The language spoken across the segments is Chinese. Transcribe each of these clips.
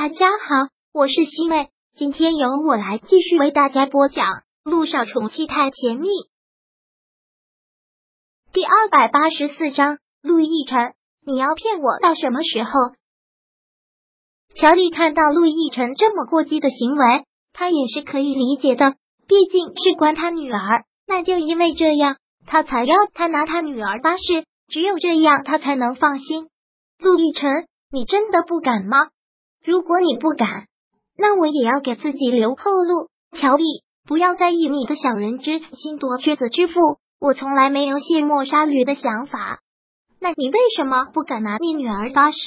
大家好，我是西妹，今天由我来继续为大家播讲《陆少宠妻太甜蜜》第二百八十四章。陆亦辰，你要骗我到什么时候？乔丽看到陆亦辰这么过激的行为，他也是可以理解的，毕竟是关他女儿，那就因为这样，他才让他拿他女儿发誓，只有这样，他才能放心。陆亦辰，你真的不敢吗？如果你不敢，那我也要给自己留后路。乔丽，不要在意你的小人之心夺君子之腹。我从来没有卸磨杀驴的想法。那你为什么不敢拿你女儿发誓？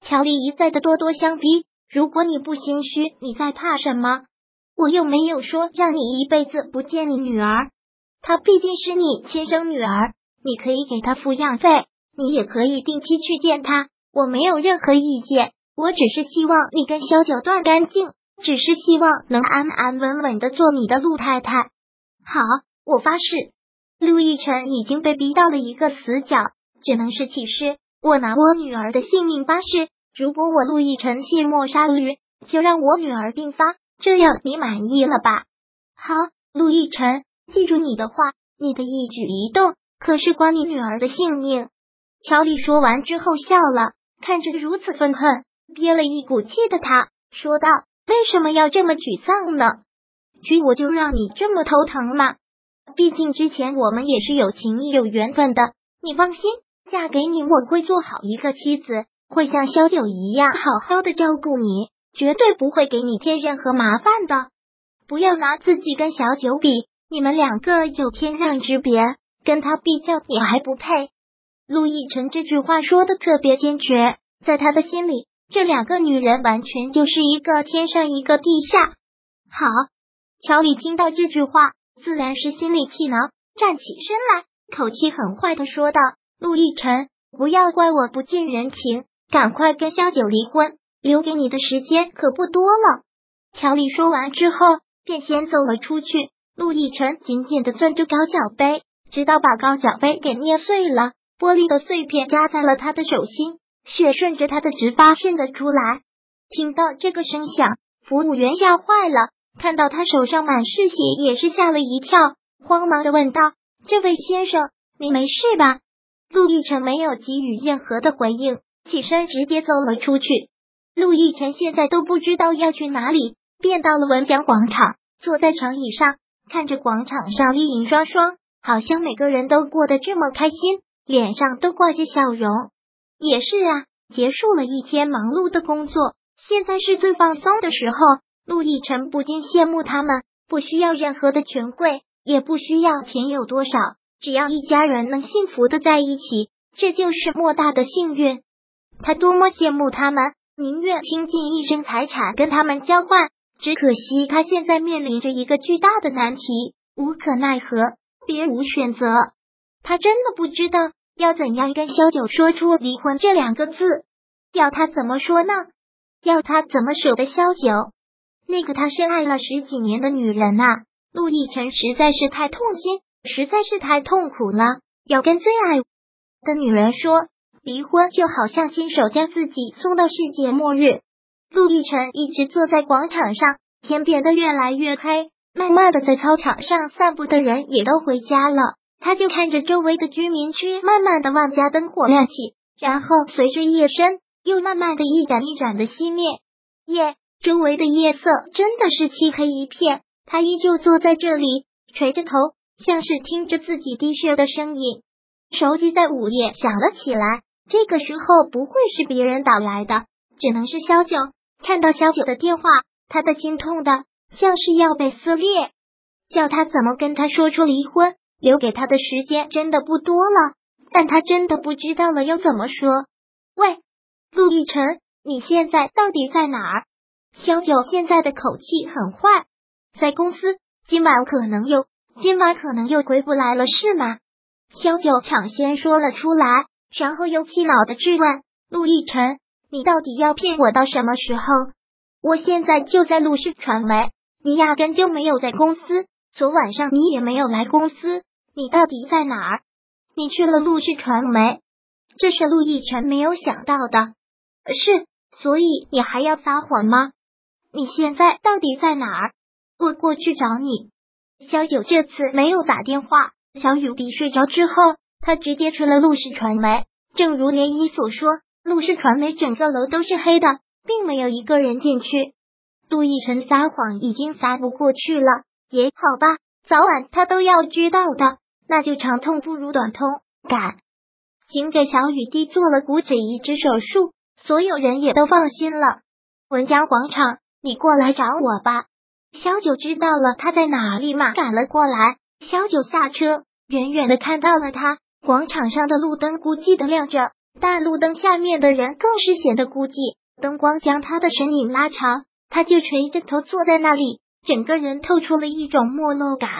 乔丽一再的咄咄相逼。如果你不心虚，你在怕什么？我又没有说让你一辈子不见你女儿。她毕竟是你亲生女儿，你可以给她抚养费，你也可以定期去见她，我没有任何意见。我只是希望你跟萧九断干净，只是希望能安安稳稳的做你的陆太太。好，我发誓。陆亦辰已经被逼到了一个死角，只能是起誓。我拿我女儿的性命发誓，如果我陆亦辰卸磨杀驴，就让我女儿病发。这样你满意了吧？好，陆亦辰，记住你的话，你的一举一动可是关你女儿的性命。乔丽说完之后笑了，看着如此愤恨。憋了一股气的他说道：“为什么要这么沮丧呢？娶我就让你这么头疼吗？毕竟之前我们也是有情有缘分的。你放心，嫁给你我会做好一个妻子，会像萧九一样好好的照顾你，绝对不会给你添任何麻烦的。不要拿自己跟小九比，你们两个有天壤之别，跟他比较你还不配。”陆亦辰这句话说的特别坚决，在他的心里。这两个女人完全就是一个天上一个地下。好，乔丽听到这句话，自然是心里气恼，站起身来，口气很坏的说道：“陆亦辰，不要怪我不近人情，赶快跟萧九离婚，留给你的时间可不多了。”乔丽说完之后，便先走了出去。陆亦辰紧紧的攥住高脚杯，直到把高脚杯给捏碎了，玻璃的碎片扎在了他的手心。血顺着他的直发渗了出来。听到这个声响，服务员吓坏了，看到他手上满是血，也是吓了一跳，慌忙的问道：“这位先生，你没事吧？”陆亦辰没有给予任何的回应，起身直接走了出去。陆亦辰现在都不知道要去哪里，便到了文江广场，坐在长椅上，看着广场上丽影双双，好像每个人都过得这么开心，脸上都挂着笑容。也是啊，结束了一天忙碌的工作，现在是最放松的时候。陆亦辰不禁羡慕他们，不需要任何的权贵，也不需要钱有多少，只要一家人能幸福的在一起，这就是莫大的幸运。他多么羡慕他们，宁愿倾尽一生财产跟他们交换。只可惜他现在面临着一个巨大的难题，无可奈何，别无选择。他真的不知道。要怎样跟萧九说出离婚这两个字？要他怎么说呢？要他怎么舍得萧九？那个他深爱了十几年的女人啊！陆亦辰实在是太痛心，实在是太痛苦了。要跟最爱的女人说离婚，就好像亲手将自己送到世界末日。陆亦辰一直坐在广场上，天变得越来越黑，慢慢的在操场上散步的人也都回家了。他就看着周围的居民区慢慢的万家灯火亮起，然后随着夜深，又慢慢的一盏一盏的熄灭。夜，周围的夜色真的是漆黑一片。他依旧坐在这里，垂着头，像是听着自己低血的声音。手机在午夜响了起来，这个时候不会是别人打来的，只能是萧九。看到萧九的电话，他的心痛的像是要被撕裂。叫他怎么跟他说出离婚？留给他的时间真的不多了，但他真的不知道了要怎么说。喂，陆亦辰，你现在到底在哪儿？萧九现在的口气很坏，在公司，今晚可能又今晚可能又回不来了，是吗？萧九抢先说了出来，然后又气恼的质问陆亦辰：“你到底要骗我到什么时候？我现在就在陆氏传媒，你压根就没有在公司，昨晚上你也没有来公司。”你到底在哪儿？你去了陆氏传媒，这是陆亦辰没有想到的。是所以你还要撒谎吗？你现在到底在哪儿？我过去找你。小九这次没有打电话。小雨滴睡着之后，他直接去了陆氏传媒。正如涟漪所说，陆氏传媒整个楼都是黑的，并没有一个人进去。陆亦辰撒谎已经撒不过去了，也好吧，早晚他都要知道的。那就长痛不如短痛，赶紧给小雨滴做了骨髓移植手术，所有人也都放心了。文江广场，你过来找我吧。小九知道了他在哪里嘛，赶了过来。小九下车，远远的看到了他。广场上的路灯孤寂的亮着，但路灯下面的人更是显得孤寂。灯光将他的身影拉长。他就垂着头坐在那里，整个人透出了一种没落感。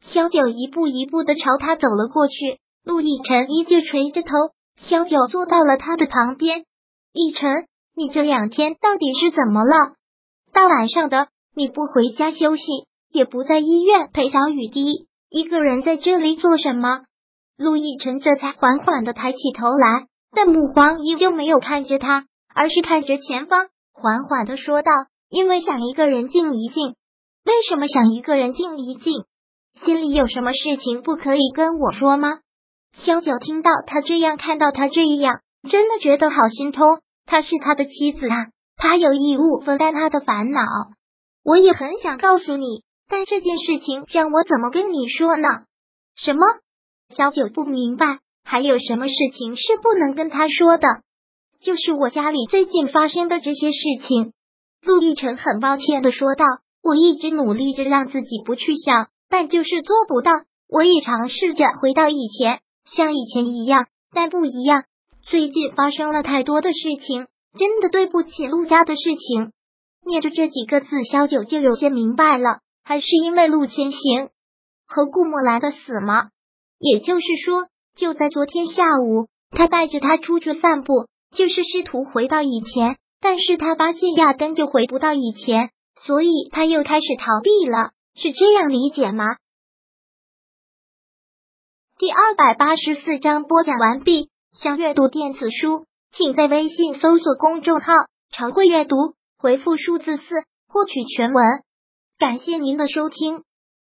萧九一步一步的朝他走了过去，陆亦辰依旧垂着头。萧九坐到了他的旁边。亦辰，你这两天到底是怎么了？大晚上的，你不回家休息，也不在医院陪小雨滴，一个人在这里做什么？陆亦辰这才缓缓的抬起头来，但目光依旧没有看着他，而是看着前方，缓缓的说道。因为想一个人静一静，为什么想一个人静一静？心里有什么事情不可以跟我说吗？萧九听到他这样，看到他这样，真的觉得好心痛。他是他的妻子啊，他有义务分担他的烦恼。我也很想告诉你，但这件事情让我怎么跟你说呢？什么？萧九不明白，还有什么事情是不能跟他说的？就是我家里最近发生的这些事情。陆亦辰很抱歉的说道：“我一直努力着让自己不去想，但就是做不到。我也尝试着回到以前，像以前一样，但不一样。最近发生了太多的事情，真的对不起陆家的事情。”念着这几个字，萧九就有些明白了，还是因为陆千行和顾墨兰的死吗？也就是说，就在昨天下午，他带着他出去散步，就是试图回到以前。但是他发现压根就回不到以前，所以他又开始逃避了，是这样理解吗？第二百八十四章播讲完毕。想阅读电子书，请在微信搜索公众号“常会阅读”，回复数字四获取全文。感谢您的收听。